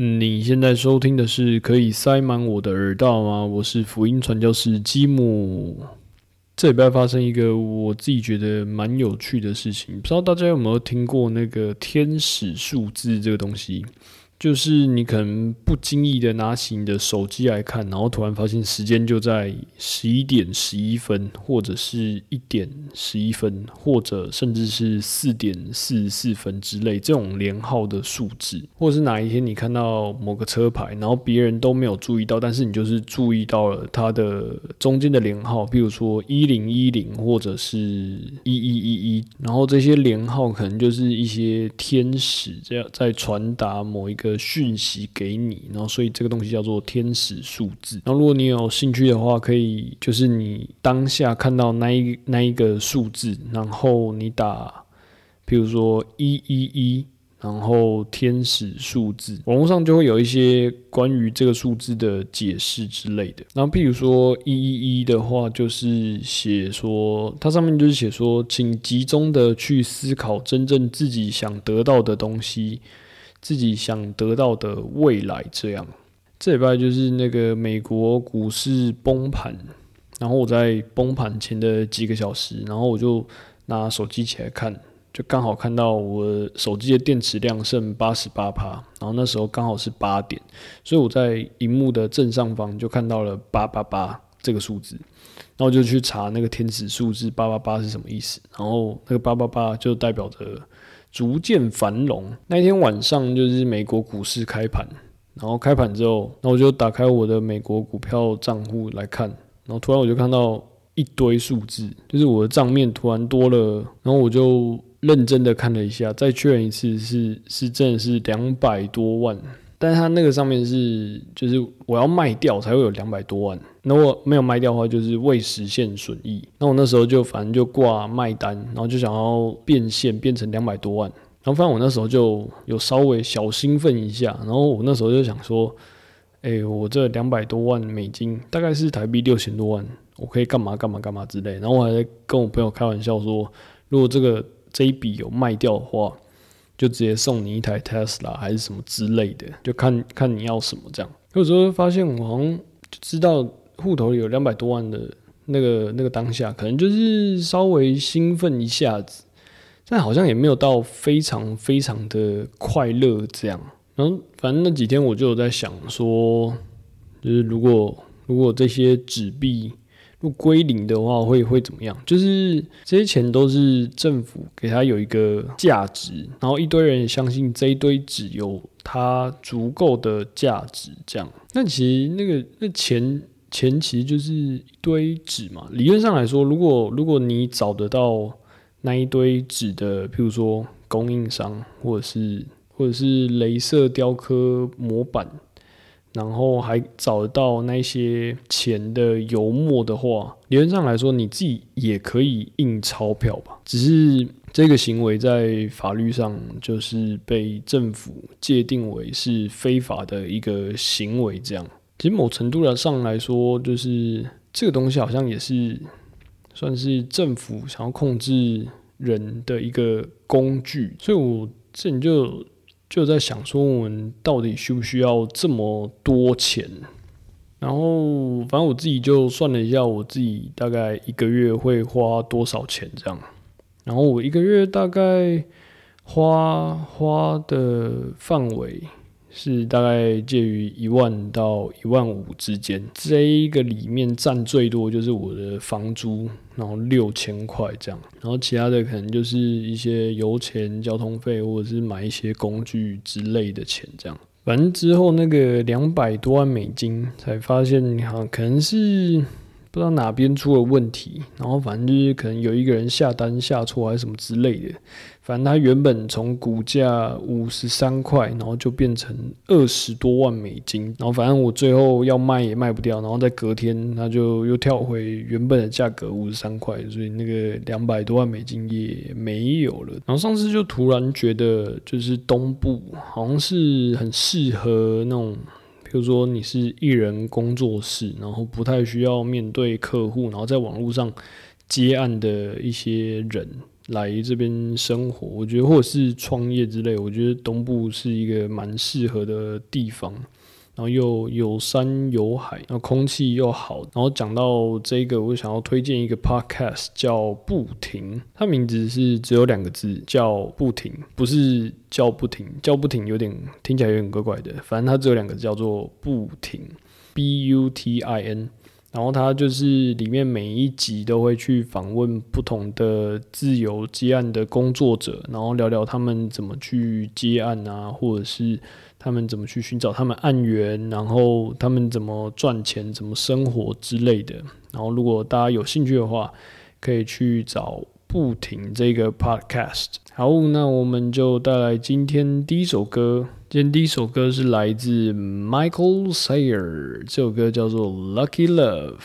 你现在收听的是可以塞满我的耳道吗？我是福音传教士基姆。这礼拜发生一个我自己觉得蛮有趣的事情，不知道大家有没有听过那个天使数字这个东西？就是你可能不经意的拿起你的手机来看，然后突然发现时间就在十一点十一分，或者是一点十一分，或者甚至是四点四十四分之类这种连号的数字，或者是哪一天你看到某个车牌，然后别人都没有注意到，但是你就是注意到了它的中间的连号，比如说一零一零或者是一一一一，然后这些连号可能就是一些天使这样在传达某一个。的讯息给你，然后所以这个东西叫做天使数字。然后如果你有兴趣的话，可以就是你当下看到那一那一个数字，然后你打，比如说一一一，然后天使数字，网络上就会有一些关于这个数字的解释之类的。然后譬如说一一一的话，就是写说它上面就是写说，请集中的去思考真正自己想得到的东西。自己想得到的未来，这样。这礼拜就是那个美国股市崩盘，然后我在崩盘前的几个小时，然后我就拿手机起来看，就刚好看到我手机的电池量剩八十八帕，然后那时候刚好是八点，所以我在荧幕的正上方就看到了八八八这个数字，然后就去查那个天使数字八八八是什么意思，然后那个八八八就代表着。逐渐繁荣。那一天晚上就是美国股市开盘，然后开盘之后，那我就打开我的美国股票账户来看，然后突然我就看到一堆数字，就是我的账面突然多了，然后我就认真的看了一下，再确认一次是是真的是两百多万。但是它那个上面是，就是我要卖掉才会有两百多万，那我没有卖掉的话，就是未实现损益。那我那时候就反正就挂卖单，然后就想要变现变成两百多万。然后反正我那时候就有稍微小兴奋一下，然后我那时候就想说，哎，我这两百多万美金大概是台币六千多万，我可以干嘛干嘛干嘛之类。然后我还在跟我朋友开玩笑说，如果这个这一笔有卖掉的话。就直接送你一台 Tesla 还是什么之类的，就看看你要什么这样。有时候发现我好像知道户头有两百多万的那个那个当下，可能就是稍微兴奋一下子，但好像也没有到非常非常的快乐这样。然后反正那几天我就有在想说，就是如果如果这些纸币。如果归零的话，会会怎么样？就是这些钱都是政府给他有一个价值，然后一堆人相信这一堆纸有它足够的价值，这样。那其实那个那钱钱其实就是一堆纸嘛。理论上来说，如果如果你找得到那一堆纸的，譬如说供应商，或者是或者是镭射雕刻模板。然后还找到那些钱的油墨的话，理论上来说，你自己也可以印钞票吧。只是这个行为在法律上就是被政府界定为是非法的一个行为。这样，其实某程度上来说，就是这个东西好像也是算是政府想要控制人的一个工具。所以我这里就。就在想说，我们到底需不需要这么多钱？然后，反正我自己就算了一下，我自己大概一个月会花多少钱这样。然后我一个月大概花花的范围。是大概介于一万到一万五之间，这个里面占最多就是我的房租，然后六千块这样，然后其他的可能就是一些油钱、交通费或者是买一些工具之类的钱这样。反正之后那个两百多万美金才发现，好可能是不知道哪边出了问题，然后反正就是可能有一个人下单下错还是什么之类的。反正它原本从股价五十三块，然后就变成二十多万美金，然后反正我最后要卖也卖不掉，然后在隔天它就又跳回原本的价格五十三块，所以那个两百多万美金也没有了。然后上次就突然觉得，就是东部好像是很适合那种，比如说你是艺人工作室，然后不太需要面对客户，然后在网络上接案的一些人。来这边生活，我觉得或者是创业之类，我觉得东部是一个蛮适合的地方。然后又有山有海，然后空气又好。然后讲到这个，我想要推荐一个 podcast 叫不停，它名字是只有两个字，叫不停，不是叫不停，叫不停有点听起来有点怪怪的。反正它只有两个字，叫做不停，B U T I N。然后它就是里面每一集都会去访问不同的自由接案的工作者，然后聊聊他们怎么去接案啊，或者是。他们怎么去寻找他们案源，然后他们怎么赚钱、怎么生活之类的。然后，如果大家有兴趣的话，可以去找不停这个 podcast。好，那我们就带来今天第一首歌。今天第一首歌是来自 Michael Sayer，这首歌叫做《Lucky Love》。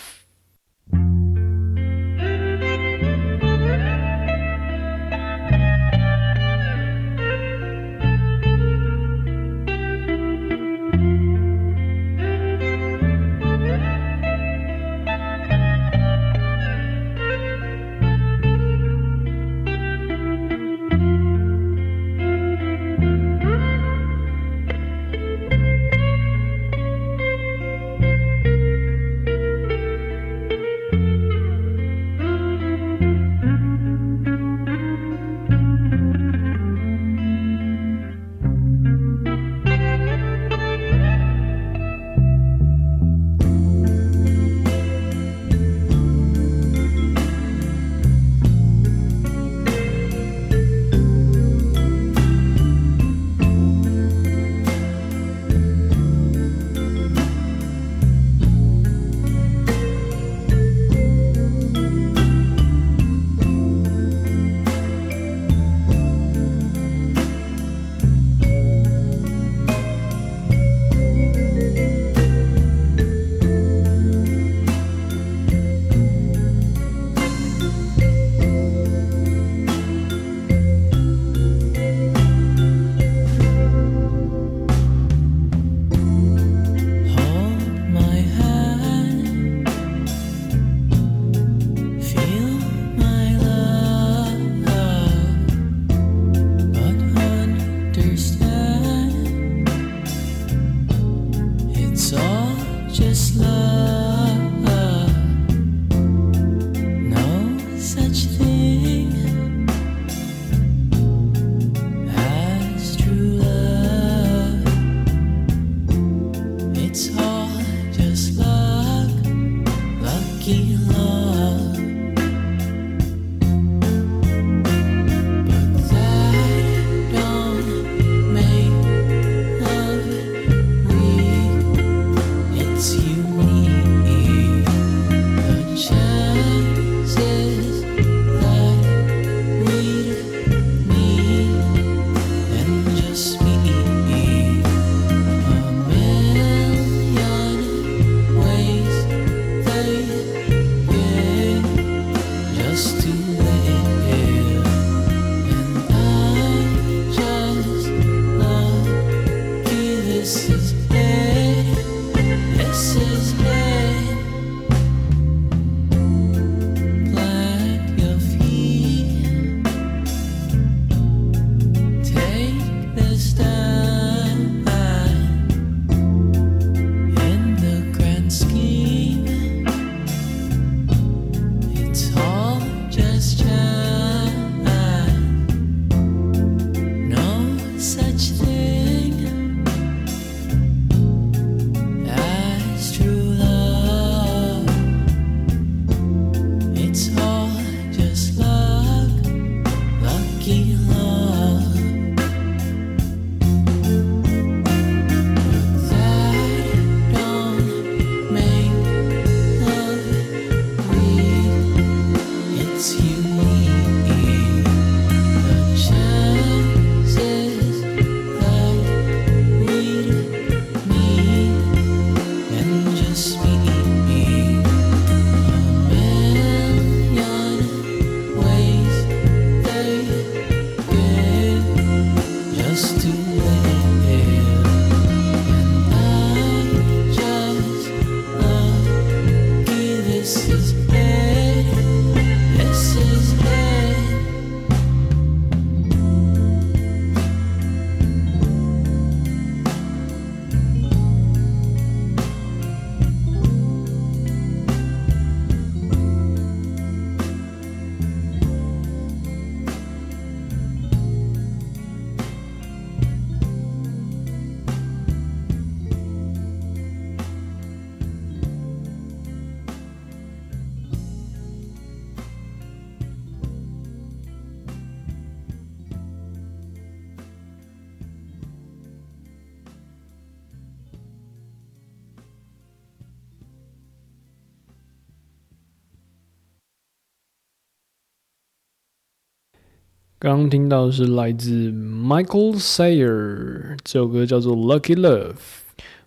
刚刚听到是来自 Michael Sayer 这首歌叫做《Lucky Love》，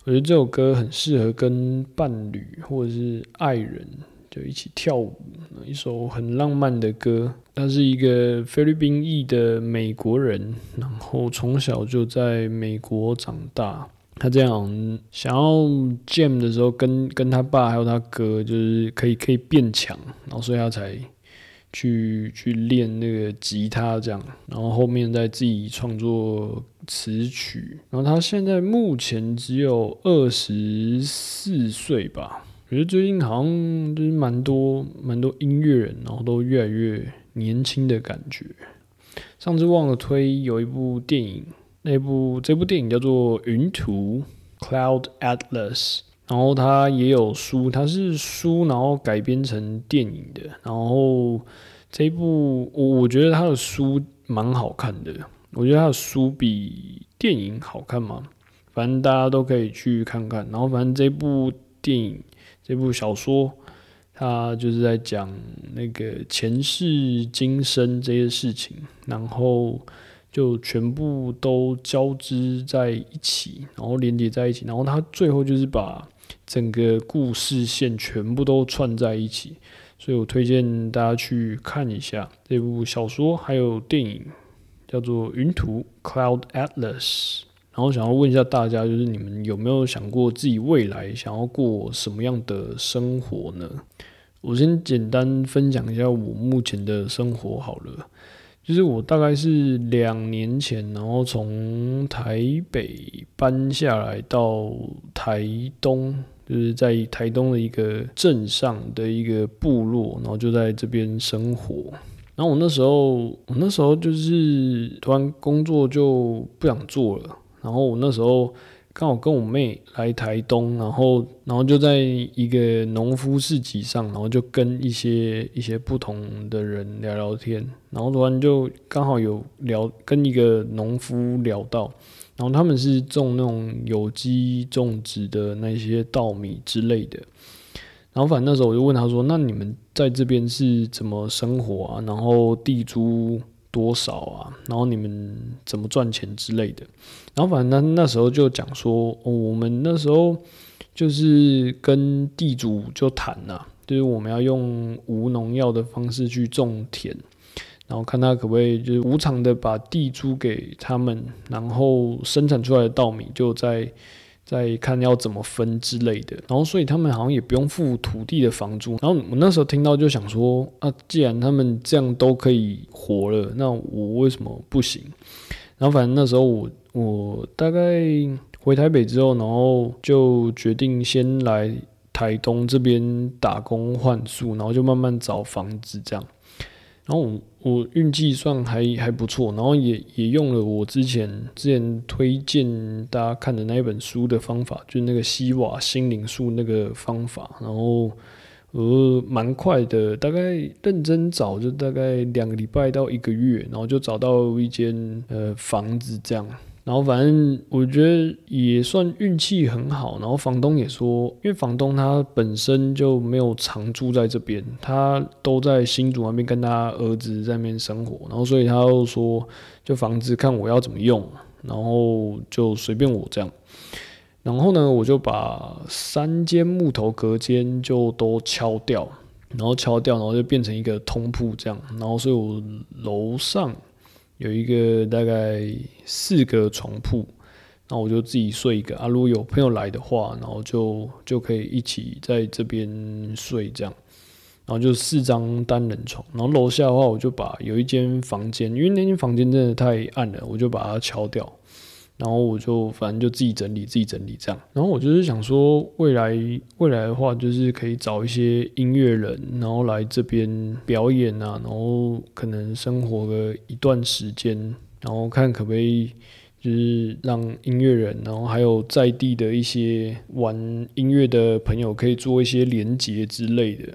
我觉得这首歌很适合跟伴侣或者是爱人就一起跳舞，一首很浪漫的歌。他是一个菲律宾裔的美国人，然后从小就在美国长大。他这样想要 jam 的时候，跟跟他爸还有他哥，就是可以可以变强，然后所以他才。去去练那个吉他，这样，然后后面再自己创作词曲。然后他现在目前只有二十四岁吧。我觉得最近好像就是蛮多蛮多音乐人，然后都越来越年轻的感觉。上次忘了推有一部电影，那部这部电影叫做《云图》（Cloud Atlas）。然后他也有书，他是书，然后改编成电影的。然后这一部，我我觉得他的书蛮好看的。我觉得他的书比电影好看嘛。反正大家都可以去看看。然后反正这部电影、这部小说，他就是在讲那个前世今生这些事情。然后。就全部都交织在一起，然后连接在一起，然后他最后就是把整个故事线全部都串在一起，所以我推荐大家去看一下这部小说还有电影，叫做《云图 Cloud Atlas》。然后想要问一下大家，就是你们有没有想过自己未来想要过什么样的生活呢？我先简单分享一下我目前的生活好了。就是我大概是两年前，然后从台北搬下来到台东，就是在台东的一个镇上的一个部落，然后就在这边生活。然后我那时候，我那时候就是突然工作就不想做了，然后我那时候。刚好跟我妹来台东，然后然后就在一个农夫市集上，然后就跟一些一些不同的人聊聊天，然后突然就刚好有聊跟一个农夫聊到，然后他们是种那种有机种植的那些稻米之类的，然后反正那时候我就问他说：“那你们在这边是怎么生活啊？然后地租？”多少啊？然后你们怎么赚钱之类的？然后反正那那时候就讲说，我们那时候就是跟地主就谈呐，就是我们要用无农药的方式去种田，然后看他可不可以就是无偿的把地租给他们，然后生产出来的稻米就在。在看要怎么分之类的，然后所以他们好像也不用付土地的房租。然后我那时候听到就想说啊，既然他们这样都可以活了，那我为什么不行？然后反正那时候我我大概回台北之后，然后就决定先来台东这边打工换宿，然后就慢慢找房子这样。然后我我运气算还还不错，然后也也用了我之前之前推荐大家看的那一本书的方法，就是那个西瓦心灵术那个方法，然后呃蛮快的，大概认真找就大概两个礼拜到一个月，然后就找到一间呃房子这样。然后反正我觉得也算运气很好，然后房东也说，因为房东他本身就没有常住在这边，他都在新竹那边跟他儿子在那边生活，然后所以他又说，就房子看我要怎么用，然后就随便我这样。然后呢，我就把三间木头隔间就都敲掉，然后敲掉，然后就变成一个通铺这样，然后所以我楼上。有一个大概四个床铺，那我就自己睡一个啊。如果有朋友来的话，然后就就可以一起在这边睡这样。然后就四张单人床，然后楼下的话，我就把有一间房间，因为那间房间真的太暗了，我就把它敲掉。然后我就反正就自己整理，自己整理这样。然后我就是想说，未来未来的话，就是可以找一些音乐人，然后来这边表演啊，然后可能生活个一段时间，然后看可不可以就是让音乐人，然后还有在地的一些玩音乐的朋友，可以做一些连接之类的。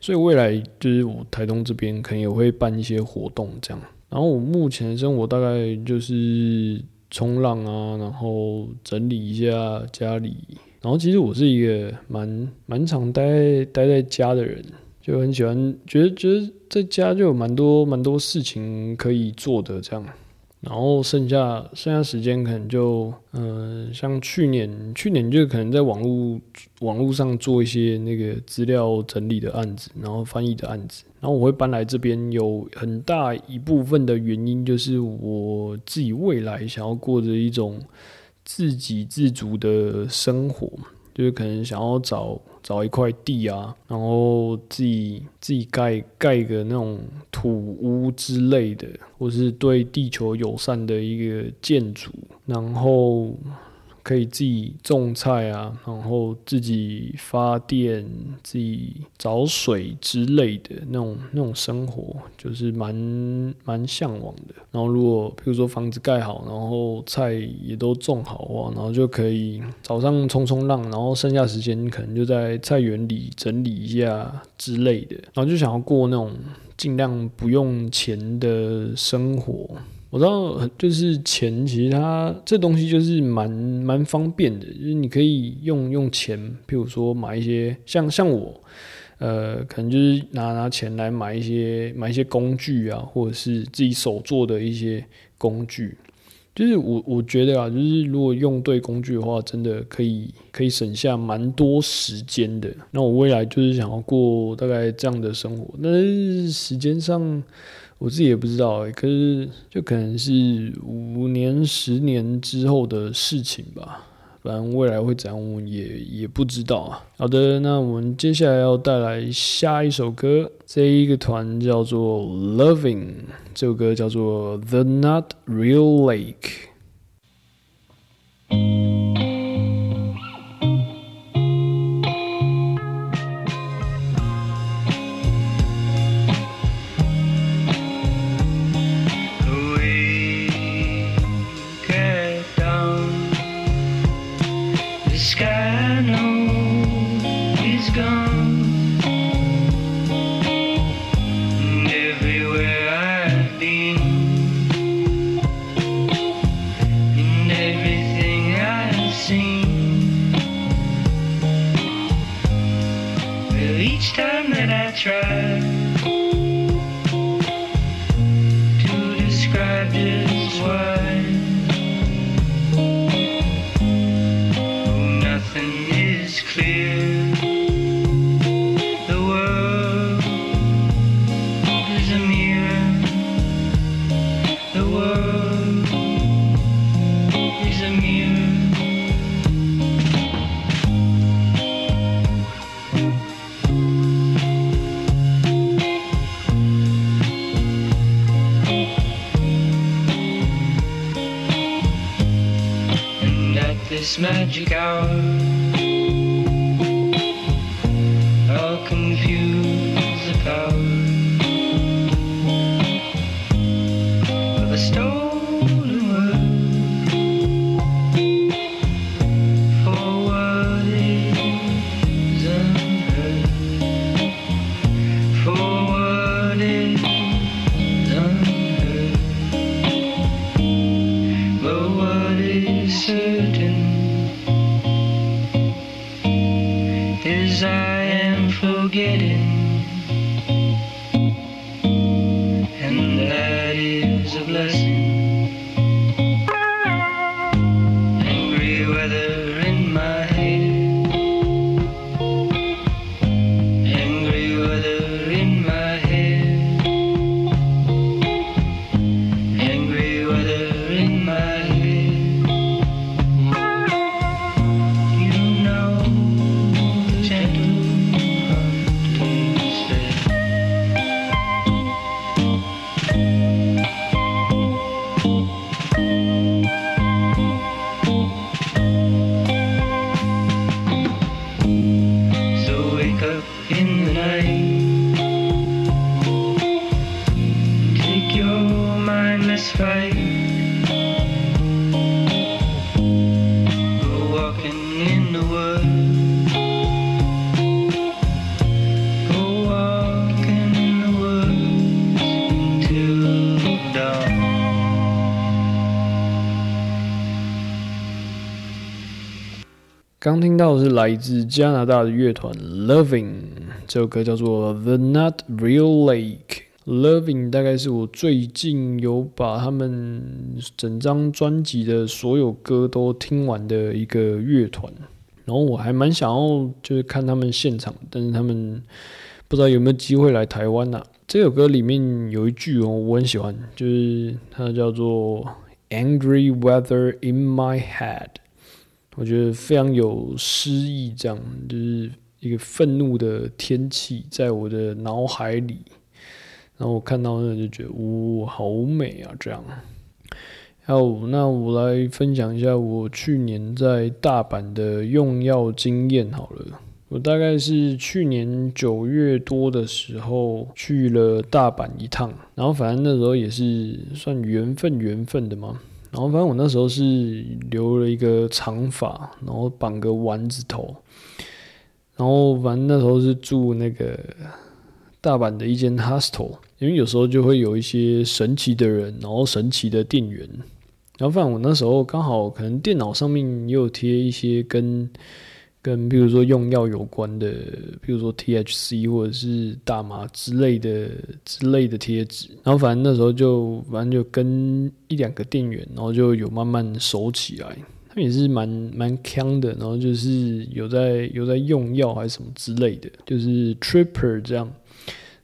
所以未来就是我台东这边可能也会办一些活动这样。然后我目前生活大概就是。冲浪啊，然后整理一下家里，然后其实我是一个蛮蛮常待待在家的人，就很喜欢，觉得觉得在家就有蛮多蛮多事情可以做的这样。然后剩下剩下时间可能就，嗯，像去年去年就可能在网络网络上做一些那个资料整理的案子，然后翻译的案子。然后我会搬来这边，有很大一部分的原因就是我自己未来想要过着一种自给自足的生活，就是可能想要找。找一块地啊，然后自己自己盖盖个那种土屋之类的，或是对地球友善的一个建筑，然后。可以自己种菜啊，然后自己发电、自己找水之类的那种那种生活，就是蛮蛮向往的。然后如果比如说房子盖好，然后菜也都种好话，然后就可以早上冲冲浪，然后剩下时间可能就在菜园里整理一下之类的。然后就想要过那种尽量不用钱的生活。我知道，就是钱，其实它这东西就是蛮蛮方便的，就是你可以用用钱，譬如说买一些像像我，呃，可能就是拿拿钱来买一些买一些工具啊，或者是自己手做的一些工具。就是我我觉得啊，就是如果用对工具的话，真的可以可以省下蛮多时间的。那我未来就是想要过大概这样的生活，但是时间上。我自己也不知道可是就可能是五年、十年之后的事情吧。反正未来会怎样，我也也不知道啊。好的，那我们接下来要带来下一首歌，这一个团叫做 Loving，这首歌叫做 The Not Real Lake。刚听到的是来自加拿大的乐团 Loving，这首歌叫做 The Not Real Lake。Loving 大概是我最近有把他们整张专辑的所有歌都听完的一个乐团。然后我还蛮想要就是看他们现场，但是他们不知道有没有机会来台湾呐。这首歌里面有一句哦，我很喜欢，就是它叫做 "Angry weather in my head"，我觉得非常有诗意，这样就是一个愤怒的天气在我的脑海里。然后我看到那就觉得，哇，好美啊！这样。好，那我来分享一下我去年在大阪的用药经验好了。我大概是去年九月多的时候去了大阪一趟，然后反正那时候也是算缘分缘分的嘛。然后反正我那时候是留了一个长发，然后绑个丸子头，然后反正那时候是住那个大阪的一间 hostel，因为有时候就会有一些神奇的人，然后神奇的店员。然后反正我那时候刚好可能电脑上面也有贴一些跟。跟比如说用药有关的，比如说 THC 或者是大麻之类的之类的贴纸，然后反正那时候就反正就跟一两个店员，然后就有慢慢熟起来。他们也是蛮蛮强的，然后就是有在有在用药还是什么之类的，就是 Tripper 这样。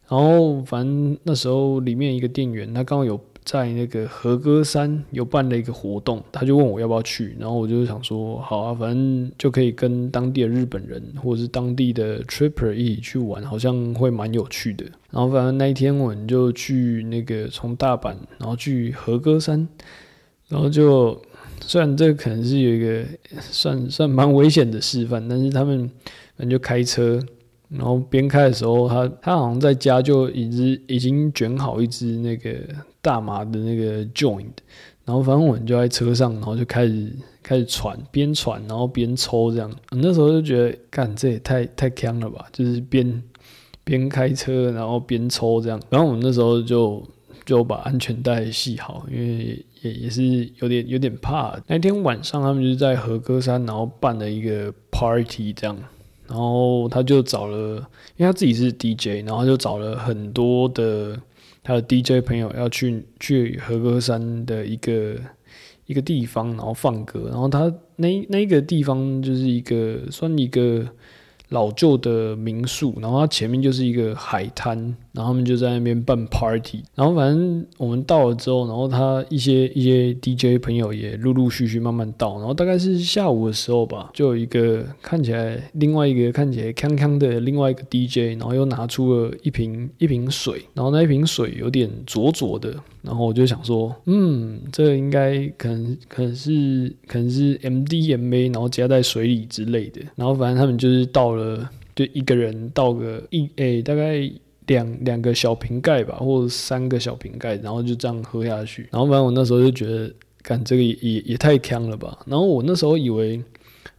然后反正那时候里面一个店员，他刚好有。在那个和歌山有办了一个活动，他就问我要不要去，然后我就想说好啊，反正就可以跟当地的日本人或者是当地的 tripper 一起去玩，好像会蛮有趣的。然后反正那一天我们就去那个从大阪，然后去和歌山，然后就虽然这可能是有一个算算蛮危险的示范，但是他们反正就开车。然后边开的时候，他他好像在家就已经已经卷好一支那个大麻的那个 joint，然后反正我们就在车上，然后就开始开始喘，边喘然后边抽这样。那时候就觉得，干这也太太强了吧！就是边边开车然后边抽这样。然后我们那时候就就把安全带系好，因为也也是有点有点怕。那天晚上他们就是在和歌山，然后办了一个 party 这样。然后他就找了，因为他自己是 DJ，然后就找了很多的他的 DJ 朋友要去去和歌山的一个一个地方，然后放歌。然后他那那个地方就是一个算一个。老旧的民宿，然后它前面就是一个海滩，然后他们就在那边办 party，然后反正我们到了之后，然后他一些一些 DJ 朋友也陆陆续续慢慢到，然后大概是下午的时候吧，就有一个看起来另外一个看起来康康的另外一个 DJ，然后又拿出了一瓶一瓶水，然后那一瓶水有点浊浊的。然后我就想说，嗯，这应该可能可能是可能是 MDMA，然后加在水里之类的。然后反正他们就是到了，就一个人倒个一诶，大概两两个小瓶盖吧，或者三个小瓶盖，然后就这样喝下去。然后反正我那时候就觉得，干这个也也也太呛了吧。然后我那时候以为，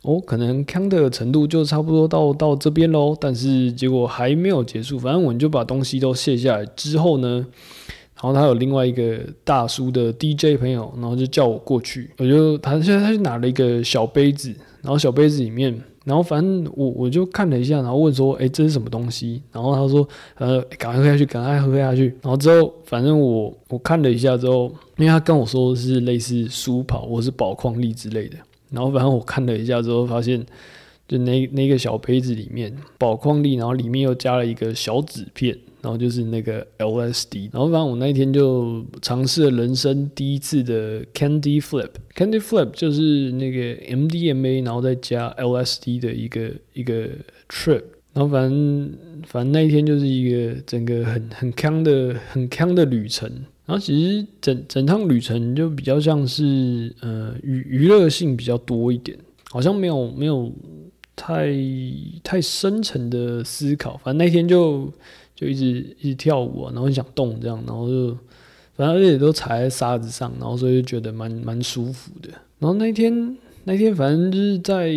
哦，可能呛的程度就差不多到到这边喽。但是结果还没有结束，反正我就把东西都卸下来之后呢。然后他有另外一个大叔的 DJ 朋友，然后就叫我过去，我就他现在他就拿了一个小杯子，然后小杯子里面，然后反正我我就看了一下，然后问说，哎，这是什么东西？然后他说，呃，赶快喝下去，赶快喝下去。然后之后，反正我我看了一下之后，因为他跟我说是类似舒跑或是宝矿力之类的，然后反正我看了一下之后，发现就那那个小杯子里面宝矿力，然后里面又加了一个小纸片。然后就是那个 LSD，然后反正我那一天就尝试了人生第一次的 Candy Flip，Candy Flip 就是那个 MDMA，然后再加 LSD 的一个一个 trip，然后反正反正那一天就是一个整个很很康的很康的旅程，然后其实整整趟旅程就比较像是呃娱娱乐性比较多一点，好像没有没有太太深层的思考，反正那天就。就一直一直跳舞啊，然后很想动这样，然后就反正也都踩在沙子上，然后所以就觉得蛮蛮舒服的。然后那天那天反正就是在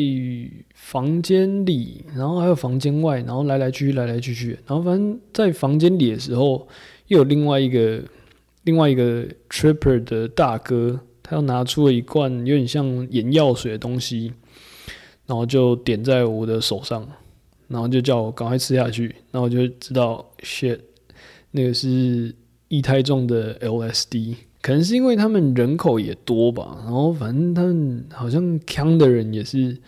房间里，然后还有房间外，然后来来去去来来去去。然后反正在房间里的时候，又有另外一个另外一个 tripper 的大哥，他又拿出了一罐有点像眼药水的东西，然后就点在我的手上，然后就叫我赶快吃下去，然后我就知道，shit，那个是液态重的 LSD，可能是因为他们人口也多吧，然后反正他们好像康的人也是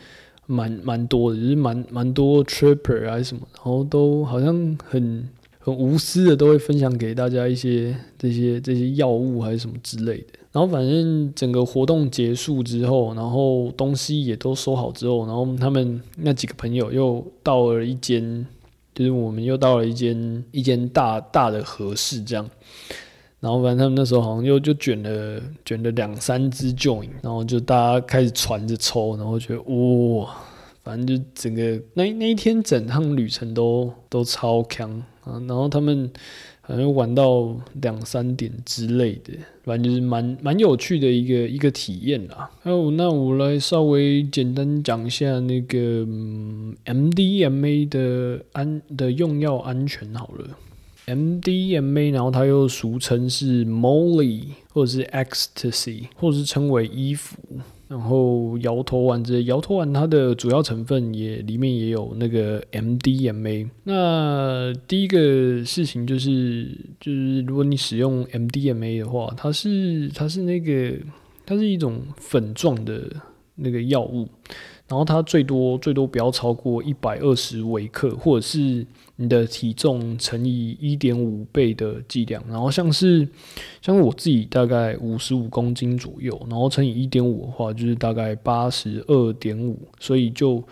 蛮蛮多的，就是蛮蛮多 tripper 还是什么，然后都好像很。很无私的都会分享给大家一些这些这些药物还是什么之类的。然后反正整个活动结束之后，然后东西也都收好之后，然后他们那几个朋友又到了一间，就是我们又到了一间一间大大的合适这样。然后反正他们那时候好像又就卷了卷了两三支 join，然后就大家开始传着抽，然后觉得哇，反正就整个那那一天整趟旅程都都超强。啊，然后他们好像玩到两三点之类的，反正就是蛮蛮有趣的一个一个体验啦。还有，那我来稍微简单讲一下那个 MDMA 的安的用药安全好了。MDMA，然后它又俗称是 Molly 或者是 Ecstasy，或者是称为衣服。然后摇头丸这摇头丸它的主要成分也里面也有那个 MDMA。那第一个事情就是，就是如果你使用 MDMA 的话，它是它是那个它是一种粉状的那个药物，然后它最多最多不要超过一百二十微克，或者是。你的体重乘以一点五倍的剂量，然后像是像我自己大概五十五公斤左右，然后乘以一点五的话，就是大概八十二点五，所以就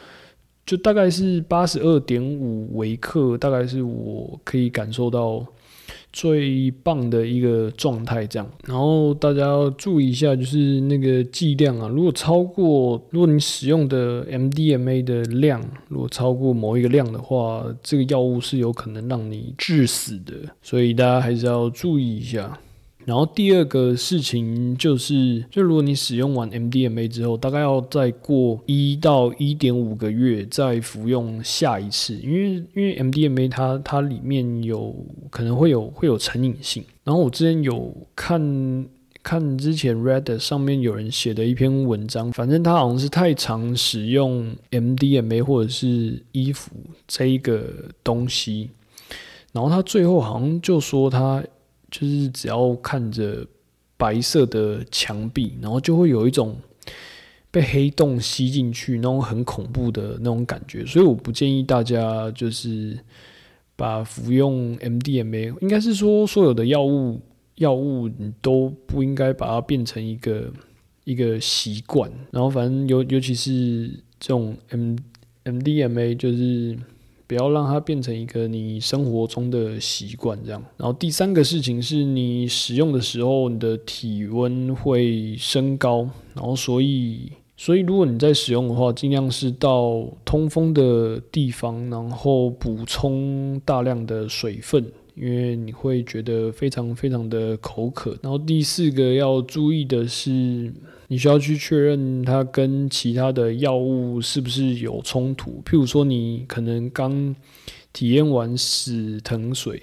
就大概是八十二点五微克，大概是我可以感受到。最棒的一个状态，这样。然后大家要注意一下，就是那个剂量啊，如果超过，如果你使用的 MDMA 的量如果超过某一个量的话，这个药物是有可能让你致死的，所以大家还是要注意一下。然后第二个事情就是，就如果你使用完 MDMA 之后，大概要再过一到一点五个月再服用下一次，因为因为 MDMA 它它里面有可能会有会有成瘾性。然后我之前有看看之前 Reddit 上面有人写的一篇文章，反正他好像是太常使用 MDMA 或者是衣服这一个东西，然后他最后好像就说他。就是只要看着白色的墙壁，然后就会有一种被黑洞吸进去那种很恐怖的那种感觉，所以我不建议大家就是把服用 MDMA，应该是说所有的药物药物你都不应该把它变成一个一个习惯，然后反正尤尤其是这种 M MDMA 就是。不要让它变成一个你生活中的习惯，这样。然后第三个事情是你使用的时候，你的体温会升高，然后所以，所以如果你在使用的话，尽量是到通风的地方，然后补充大量的水分。因为你会觉得非常非常的口渴，然后第四个要注意的是，你需要去确认它跟其他的药物是不是有冲突。譬如说，你可能刚体验完死藤水，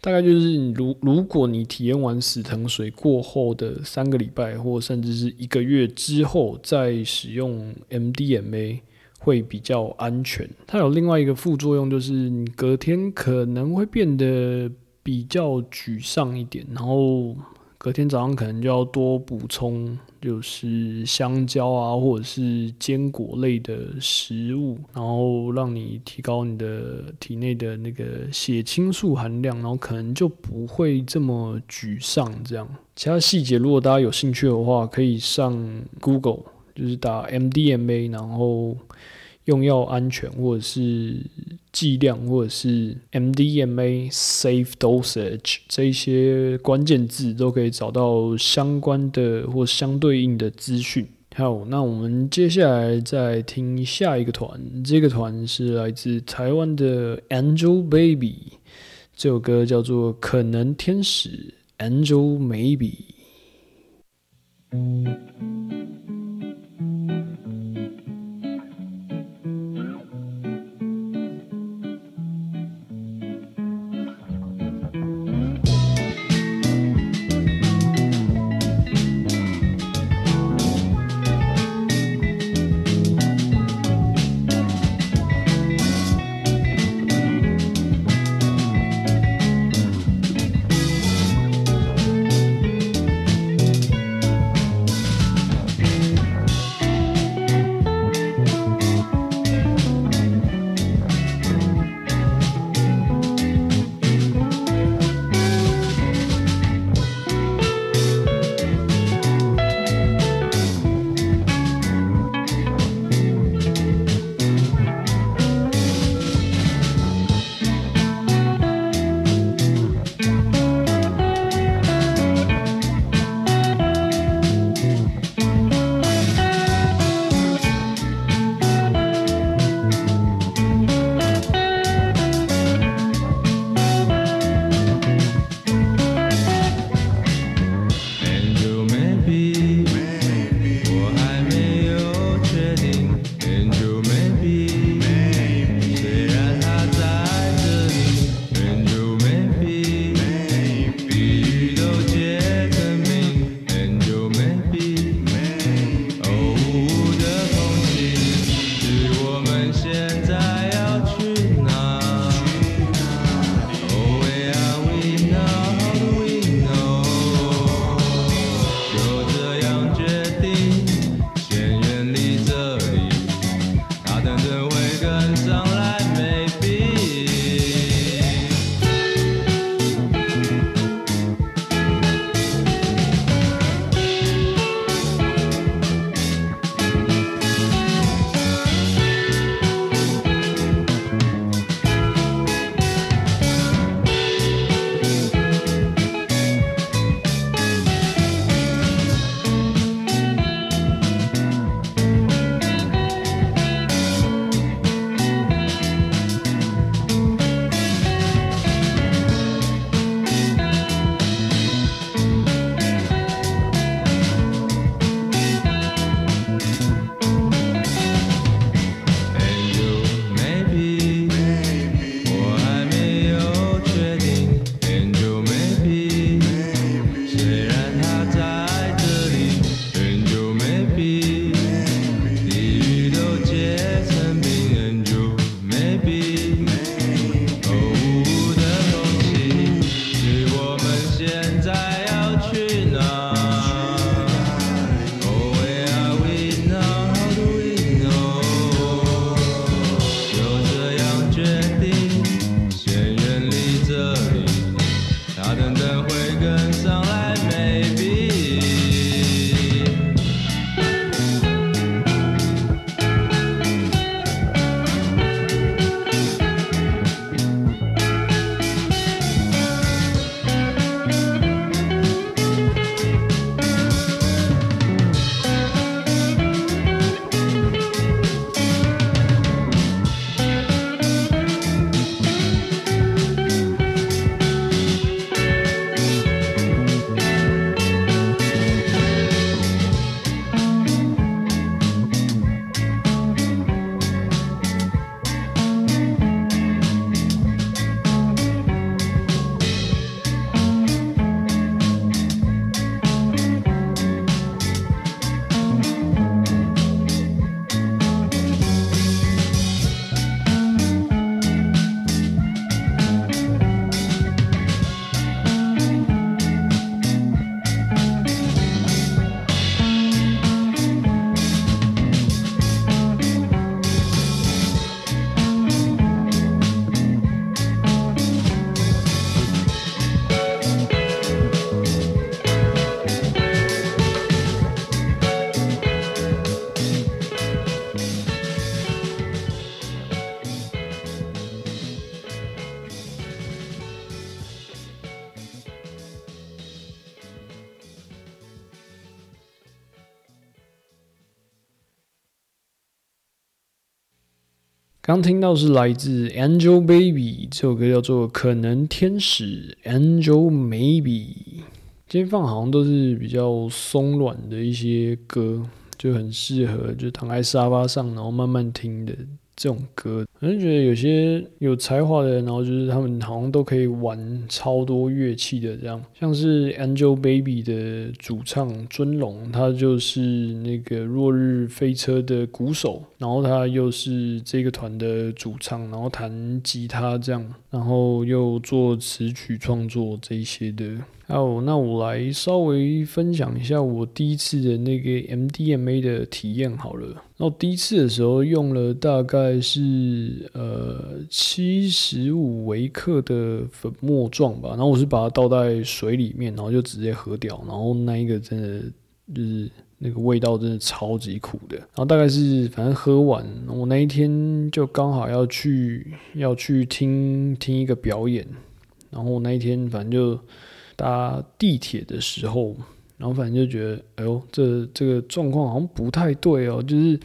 大概就是如如果你体验完死藤水过后的三个礼拜，或甚至是一个月之后再使用 MDMA。会比较安全。它有另外一个副作用，就是你隔天可能会变得比较沮丧一点，然后隔天早上可能就要多补充，就是香蕉啊，或者是坚果类的食物，然后让你提高你的体内的那个血清素含量，然后可能就不会这么沮丧。这样，其他细节如果大家有兴趣的话，可以上 Google。就是打 MDMA，然后用药安全，或者是剂量，或者是 MDMA safe dosage 这一些关键字，都可以找到相关的或相对应的资讯。好，那我们接下来再听下一个团，这个团是来自台湾的 Angel Baby，这首歌叫做《可能天使》，Angel Maybe。刚听到是来自 Angel Baby 这首歌，叫做《可能天使》，Angel Maybe。今天放好像都是比较松软的一些歌，就很适合就躺在沙发上，然后慢慢听的。这种歌，我就觉得有些有才华的人，然后就是他们好像都可以玩超多乐器的，这样像是 Angel Baby 的主唱尊龙，他就是那个落日飞车的鼓手，然后他又是这个团的主唱，然后弹吉他这样，然后又做词曲创作这一些的。哦，那我来稍微分享一下我第一次的那个 MDMA 的体验好了。然后第一次的时候用了大概是呃七十五微克的粉末状吧，然后我是把它倒在水里面，然后就直接喝掉。然后那一个真的就是那个味道真的超级苦的。然后大概是反正喝完，我那一天就刚好要去要去听听一个表演，然后那一天反正就。搭地铁的时候，然后反正就觉得，哎呦，这这个状况好像不太对哦。就是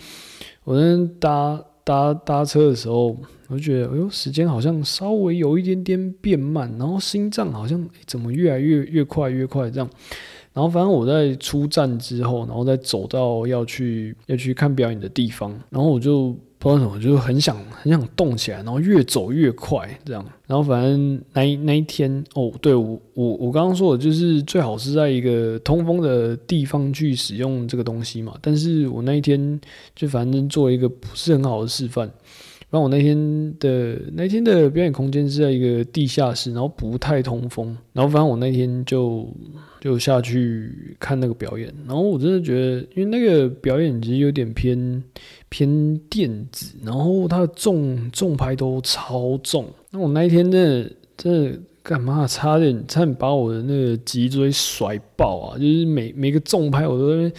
我那天搭搭搭车的时候，我就觉得，哎呦，时间好像稍微有一点点变慢，然后心脏好像怎么越来越越快越快这样。然后反正我在出站之后，然后再走到要去要去看表演的地方，然后我就。不知道什么，就是很想很想动起来，然后越走越快这样。然后反正那那一天哦，对我我我刚刚说的就是最好是在一个通风的地方去使用这个东西嘛。但是我那一天就反正做一个不是很好的示范，然后我那天的那天的表演空间是在一个地下室，然后不太通风。然后反正我那天就就下去看那个表演，然后我真的觉得，因为那个表演其实有点偏偏电子，然后它的重重拍都超重。那我那一天真的真的干嘛？差点差点把我的那个脊椎甩爆啊！就是每每个重拍我都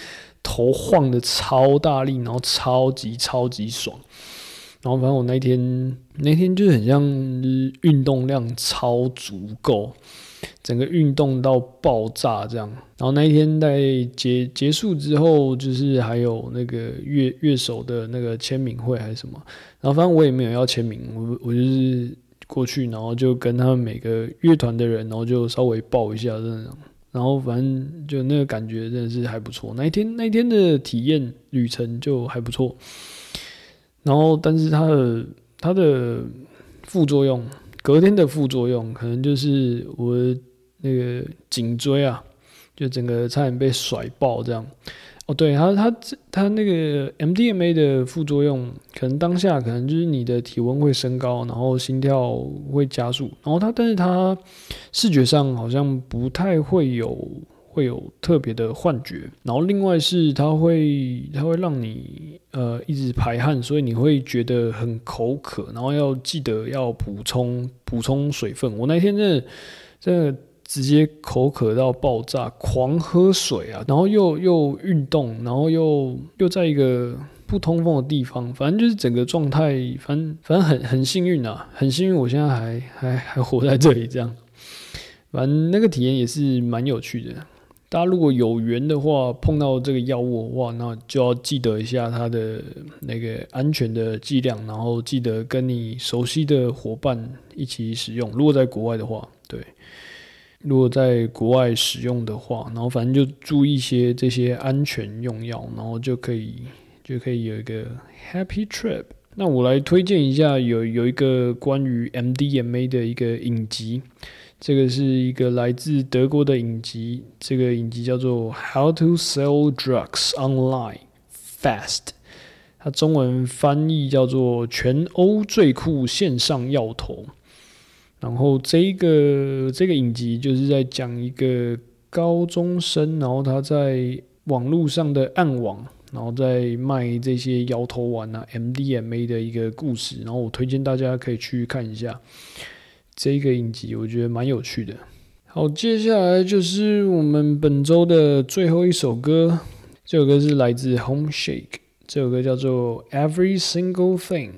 头晃的超大力，然后超级超级爽。然后反正我那天那天就很像运动量超足够，整个运动到爆炸这样。然后那一天在结结束之后，就是还有那个乐乐手的那个签名会还是什么。然后反正我也没有要签名，我我就是过去，然后就跟他们每个乐团的人，然后就稍微抱一下这样。然后反正就那个感觉真的是还不错。那一天那一天的体验旅程就还不错。然后，但是它的它的副作用，隔天的副作用可能就是我那个颈椎啊，就整个差点被甩爆这样。哦，对，它它它那个 MDMA 的副作用，可能当下可能就是你的体温会升高，然后心跳会加速，然后它但是它视觉上好像不太会有。会有特别的幻觉，然后另外是它会它会让你呃一直排汗，所以你会觉得很口渴，然后要记得要补充补充水分。我那天真的真的直接口渴到爆炸，狂喝水啊，然后又又运动，然后又又在一个不通风的地方，反正就是整个状态，反正反正很很幸运啊，很幸运，我现在还还还活在这里，这样，反正那个体验也是蛮有趣的。大家如果有缘的话，碰到这个药物的话，那就要记得一下它的那个安全的剂量，然后记得跟你熟悉的伙伴一起使用。如果在国外的话，对，如果在国外使用的话，然后反正就注意一些这些安全用药，然后就可以就可以有一个 happy trip。那我来推荐一下，有有一个关于 MDMA 的一个影集。这个是一个来自德国的影集，这个影集叫做《How to Sell Drugs Online Fast》，它中文翻译叫做“全欧最酷线上药头”。然后这个这个影集就是在讲一个高中生，然后他在网络上的暗网，然后在卖这些摇头丸啊 MDMA 的一个故事。然后我推荐大家可以去看一下。这个影集我觉得蛮有趣的。好，接下来就是我们本周的最后一首歌。这首歌是来自 Home Shake，这首歌叫做 Every Single Thing。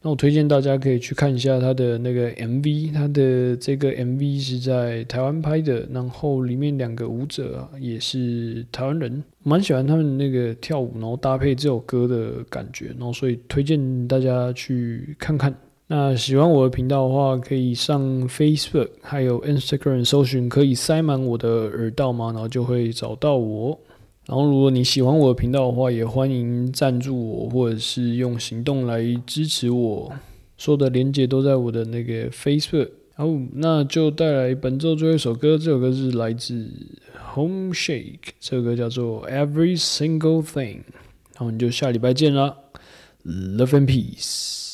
那我推荐大家可以去看一下他的那个 MV，他的这个 MV 是在台湾拍的，然后里面两个舞者也是台湾人，蛮喜欢他们那个跳舞，然后搭配这首歌的感觉，然后所以推荐大家去看看。那喜欢我的频道的话，可以上 Facebook 还有 Instagram 搜寻，可以塞满我的耳道吗？然后就会找到我。然后如果你喜欢我的频道的话，也欢迎赞助我，或者是用行动来支持我。所有的连接都在我的那个 Facebook。好，那就带来本周最后一首歌，这首歌是来自 Home Shake，这首歌叫做 Every Single Thing。然后我们就下礼拜见啦，Love and Peace。